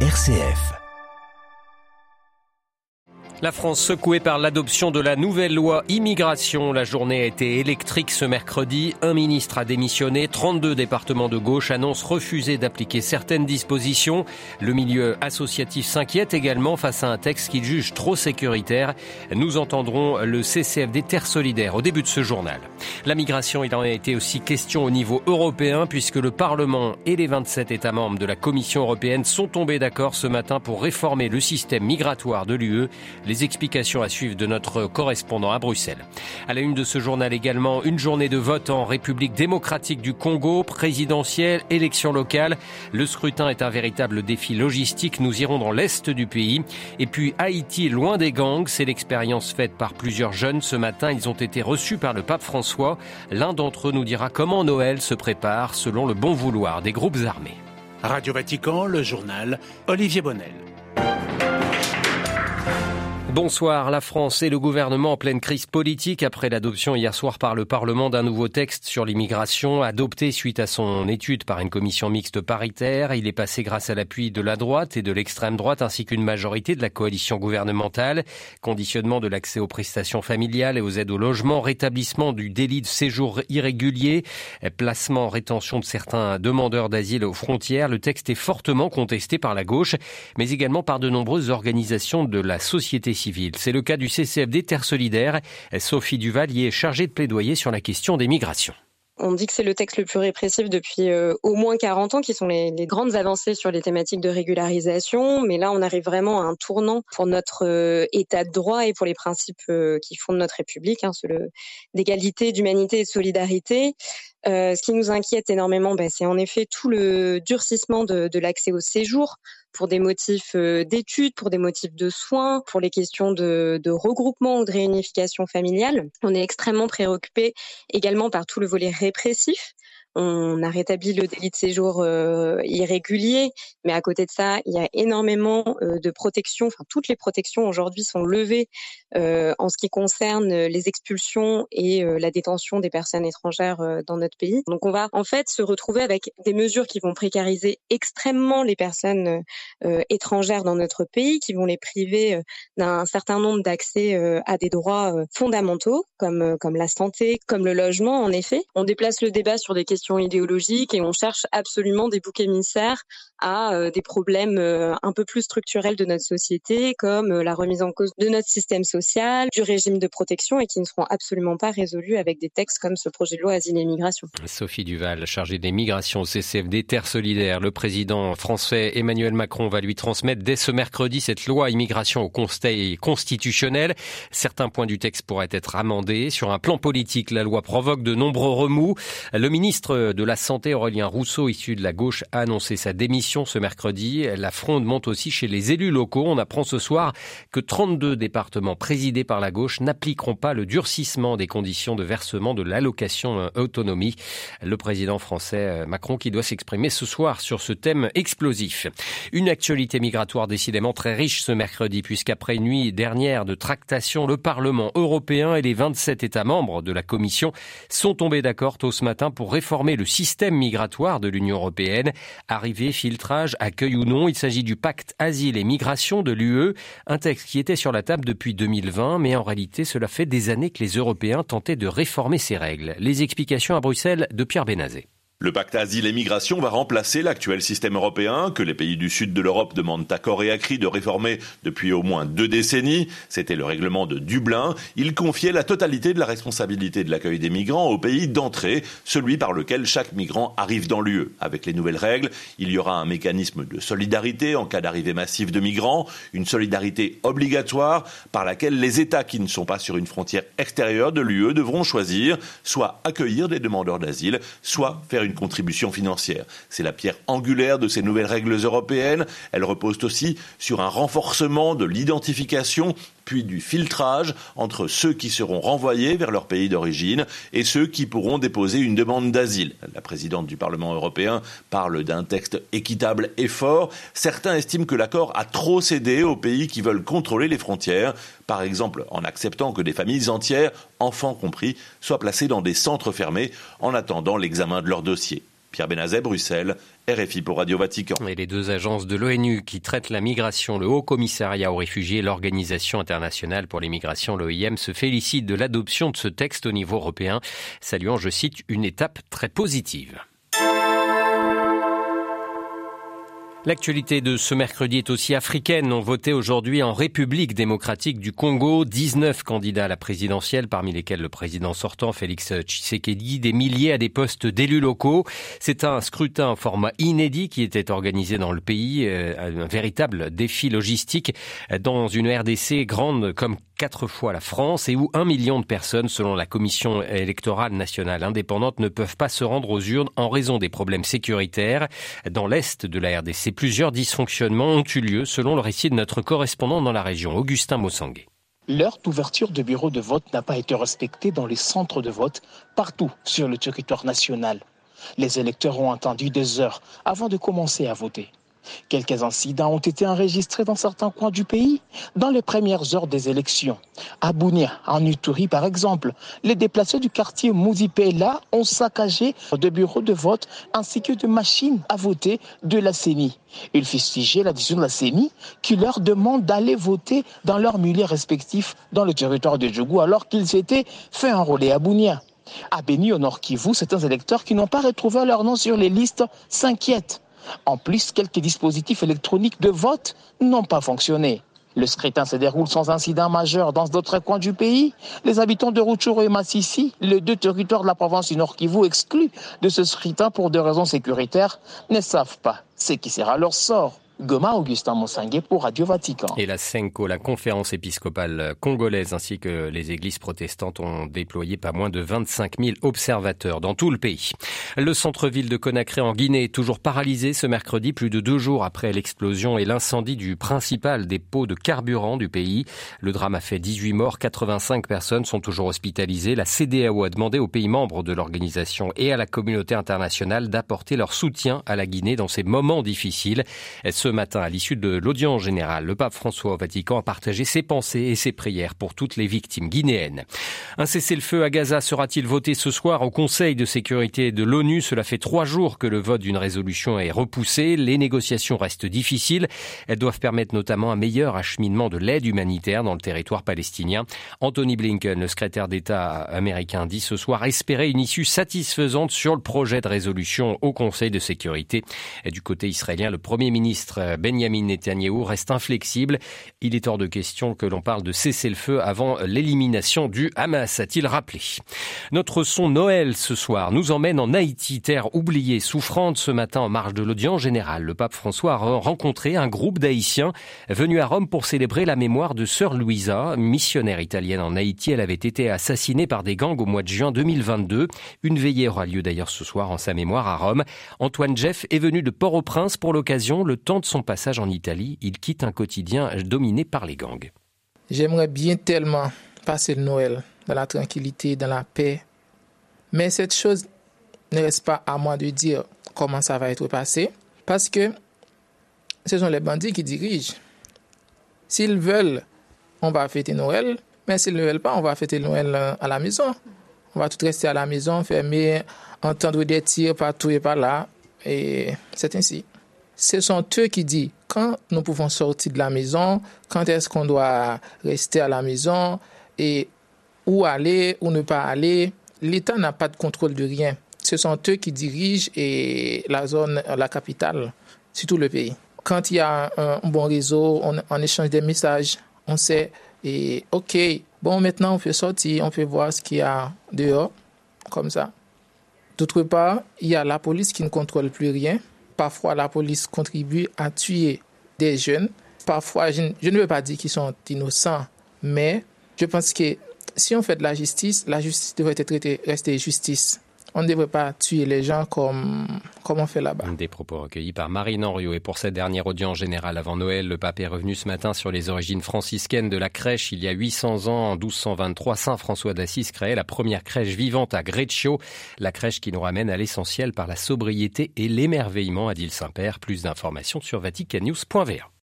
RCF. La France secouée par l'adoption de la nouvelle loi immigration. La journée a été électrique ce mercredi. Un ministre a démissionné. 32 départements de gauche annoncent refuser d'appliquer certaines dispositions. Le milieu associatif s'inquiète également face à un texte qu'il juge trop sécuritaire. Nous entendrons le CCFD Terre Solidaire au début de ce journal. La migration, il en a été aussi question au niveau européen puisque le Parlement et les 27 États membres de la Commission européenne sont tombés d'accord ce matin pour réformer le système migratoire de l'UE. Les explications à suivre de notre correspondant à Bruxelles. À la une de ce journal également, une journée de vote en République démocratique du Congo, présidentielle, élection locale. Le scrutin est un véritable défi logistique. Nous irons dans l'est du pays. Et puis Haïti, loin des gangs, c'est l'expérience faite par plusieurs jeunes. Ce matin, ils ont été reçus par le pape François. L'un d'entre eux nous dira comment Noël se prépare selon le bon vouloir des groupes armés. Radio Vatican, le journal Olivier Bonnel. Bonsoir. La France et le gouvernement en pleine crise politique après l'adoption hier soir par le Parlement d'un nouveau texte sur l'immigration adopté suite à son étude par une commission mixte paritaire. Il est passé grâce à l'appui de la droite et de l'extrême droite ainsi qu'une majorité de la coalition gouvernementale. Conditionnement de l'accès aux prestations familiales et aux aides au logement, rétablissement du délit de séjour irrégulier, placement en rétention de certains demandeurs d'asile aux frontières. Le texte est fortement contesté par la gauche, mais également par de nombreuses organisations de la société civile c'est le cas du CCFD Terre Solidaire. Sophie Duvalier est chargée de plaidoyer sur la question des migrations. On dit que c'est le texte le plus répressif depuis euh, au moins 40 ans, qui sont les, grandes avancées sur les thématiques de régularisation. Mais là, on arrive vraiment à un tournant pour notre euh, état de droit et pour les principes euh, qui fondent notre République, hein, d'égalité, d'humanité et de solidarité. ce qui nous inquiète énormément, bah, c'est en effet tout le durcissement de l'accès au séjour pour des motifs euh, d'études, pour des motifs de soins, pour les questions de, de regroupement ou de réunification familiale. On est extrêmement préoccupé également par tout le volet répressif on a rétabli le délit de séjour euh, irrégulier, mais à côté de ça, il y a énormément euh, de protections. Enfin, toutes les protections aujourd'hui sont levées euh, en ce qui concerne les expulsions et la détention des personnes étrangères dans notre pays. Donc, on va en fait se retrouver avec des mesures qui vont précariser extrêmement les personnes étrangères dans notre pays, qui vont les priver d'un certain nombre d'accès à des droits fondamentaux comme comme la santé, comme le logement. En effet, on déplace le débat sur des questions idéologiques et on cherche absolument des boucs émissaires à euh, des problèmes euh, un peu plus structurels de notre société, comme euh, la remise en cause de notre système social, du régime de protection et qui ne seront absolument pas résolus avec des textes comme ce projet de loi Asile et Migration. Sophie Duval, chargée des migrations au CCFD Terre Solidaire, le président français Emmanuel Macron va lui transmettre dès ce mercredi cette loi immigration au Conseil constitutionnel. Certains points du texte pourraient être amendés. Sur un plan politique, la loi provoque de nombreux remous. Le ministre de la Santé, Aurélien Rousseau, issu de la gauche, a annoncé sa démission ce mercredi. La fronde monte aussi chez les élus locaux. On apprend ce soir que 32 départements présidés par la gauche n'appliqueront pas le durcissement des conditions de versement de l'allocation autonomie. Le président français euh, Macron qui doit s'exprimer ce soir sur ce thème explosif. Une actualité migratoire décidément très riche ce mercredi puisqu'après nuit dernière de tractation, le Parlement européen et les 27 États membres de la Commission sont tombés d'accord tôt ce matin pour réformer le système migratoire de l'Union européenne. Arrivée, filtrage, accueil ou non, il s'agit du pacte asile et migration de l'UE, un texte qui était sur la table depuis 2020, mais en réalité cela fait des années que les Européens tentaient de réformer ces règles. Les explications à Bruxelles de Pierre Benazé. Le pacte asile et migration va remplacer l'actuel système européen que les pays du sud de l'Europe demandent à corps et à cri de réformer depuis au moins deux décennies. C'était le règlement de Dublin. Il confiait la totalité de la responsabilité de l'accueil des migrants au pays d'entrée, celui par lequel chaque migrant arrive dans l'UE. Avec les nouvelles règles, il y aura un mécanisme de solidarité en cas d'arrivée massive de migrants, une solidarité obligatoire par laquelle les États qui ne sont pas sur une frontière extérieure de l'UE devront choisir soit accueillir des demandeurs d'asile, soit faire une contribution financière. C'est la pierre angulaire de ces nouvelles règles européennes. Elles reposent aussi sur un renforcement de l'identification puis du filtrage entre ceux qui seront renvoyés vers leur pays d'origine et ceux qui pourront déposer une demande d'asile. La présidente du Parlement européen parle d'un texte équitable et fort. Certains estiment que l'accord a trop cédé aux pays qui veulent contrôler les frontières, par exemple en acceptant que des familles entières, enfants compris, soient placées dans des centres fermés en attendant l'examen de leur dossier. Pierre Bruxelles, RFI pour Radio Vatican. Et les deux agences de l'ONU qui traitent la migration, le Haut Commissariat aux réfugiés et l'Organisation internationale pour les migrations, l'OIM, se félicitent de l'adoption de ce texte au niveau européen, saluant, je cite, une étape très positive. L'actualité de ce mercredi est aussi africaine. On voté aujourd'hui en République démocratique du Congo 19 candidats à la présidentielle, parmi lesquels le président sortant Félix Tshisekedi, des milliers à des postes d'élus locaux. C'est un scrutin en format inédit qui était organisé dans le pays, euh, un véritable défi logistique dans une RDC grande comme quatre fois la France et où un million de personnes, selon la Commission électorale nationale indépendante, ne peuvent pas se rendre aux urnes en raison des problèmes sécuritaires. Dans l'est de la RDC, plusieurs dysfonctionnements ont eu lieu, selon le récit de notre correspondant dans la région, Augustin Mossangué. L'heure d'ouverture de bureaux de vote n'a pas été respectée dans les centres de vote partout sur le territoire national. Les électeurs ont attendu des heures avant de commencer à voter. Quelques incidents ont été enregistrés dans certains coins du pays dans les premières heures des élections. À Bounia, en Uturi par exemple, les déplacés du quartier Mouzipela ont saccagé de bureaux de vote ainsi que de machines à voter de la CENI. Ils fustigeaient la décision de la CENI qui leur demande d'aller voter dans leurs milieux respectifs dans le territoire de Djougou alors qu'ils s'étaient fait enrôler à Bounia. À Béni, au Nord Kivu, certains électeurs qui n'ont pas retrouvé leur nom sur les listes s'inquiètent. En plus, quelques dispositifs électroniques de vote n'ont pas fonctionné. Le scrutin se déroule sans incident majeur dans d'autres coins du pays. Les habitants de Rutshuru et Massissi, les deux territoires de la province du Nord Kivu exclus de ce scrutin pour des raisons sécuritaires, ne savent pas ce qui sera leur sort. Et la CENCO, la conférence épiscopale congolaise ainsi que les églises protestantes ont déployé pas moins de 25 000 observateurs dans tout le pays. Le centre-ville de Conakry en Guinée est toujours paralysé ce mercredi, plus de deux jours après l'explosion et l'incendie du principal dépôt de carburant du pays. Le drame a fait 18 morts, 85 personnes sont toujours hospitalisées. La CDAO a demandé aux pays membres de l'organisation et à la communauté internationale d'apporter leur soutien à la Guinée dans ces moments difficiles. Ce matin, à l'issue de l'audience générale, le pape François au Vatican a partagé ses pensées et ses prières pour toutes les victimes guinéennes. Un cessez-le-feu à Gaza sera-t-il voté ce soir au Conseil de sécurité de l'ONU? Cela fait trois jours que le vote d'une résolution est repoussé. Les négociations restent difficiles. Elles doivent permettre notamment un meilleur acheminement de l'aide humanitaire dans le territoire palestinien. Anthony Blinken, le secrétaire d'État américain, dit ce soir espérer une issue satisfaisante sur le projet de résolution au Conseil de sécurité. Et du côté israélien, le premier ministre Benjamin Netanyahu reste inflexible. Il est hors de question que l'on parle de cesser le feu avant l'élimination du Hamas, a-t-il rappelé. Notre son Noël ce soir nous emmène en Haïti, terre oubliée, souffrante ce matin en marge de l'audience générale. Le pape François a rencontré un groupe d'Haïtiens venus à Rome pour célébrer la mémoire de sœur Louisa, missionnaire italienne en Haïti. Elle avait été assassinée par des gangs au mois de juin 2022. Une veillée aura lieu d'ailleurs ce soir en sa mémoire à Rome. Antoine Jeff est venu de Port-au-Prince pour l'occasion. Le temps de son passage en Italie, il quitte un quotidien dominé par les gangs. J'aimerais bien tellement passer le Noël dans la tranquillité, dans la paix. Mais cette chose ne reste pas à moi de dire comment ça va être passé, parce que ce sont les bandits qui dirigent. S'ils veulent, on va fêter Noël, mais s'ils ne veulent pas, on va fêter Noël à la maison. On va tout rester à la maison, fermer, entendre des tirs partout et par là, et c'est ainsi ce sont eux qui disent quand nous pouvons sortir de la maison, quand est-ce qu'on doit rester à la maison et où aller, où ne pas aller. L'État n'a pas de contrôle de rien. Ce sont eux qui dirigent et la zone, la capitale, sur tout le pays. Quand il y a un, bon réseau, on, échange des messages, on sait, et OK, bon, maintenant on peut sortir, on peut voir ce qu'il y a dehors, comme ça. D'autre part, il y a la police qui ne contrôle plus rien. Parfois, la police contribue à tuer des jeunes. Parfois, je, ne veux pas dire qu'ils sont innocents, mais je pense que si on fait de la justice, la justice devrait être rester justice. On ne devrait pas tuer les gens comme, comme on fait là-bas. Des propos recueillis par Marine Henriot. Et pour cette dernière audience générale avant Noël, le pape est revenu ce matin sur les origines franciscaines de la crèche. Il y a 800 ans, en 1223, Saint François d'Assise créait la première crèche vivante à Greccio. La crèche qui nous ramène à l'essentiel par la sobriété et l'émerveillement, a dit le Saint-Père. Plus d'informations sur vaticannews.va.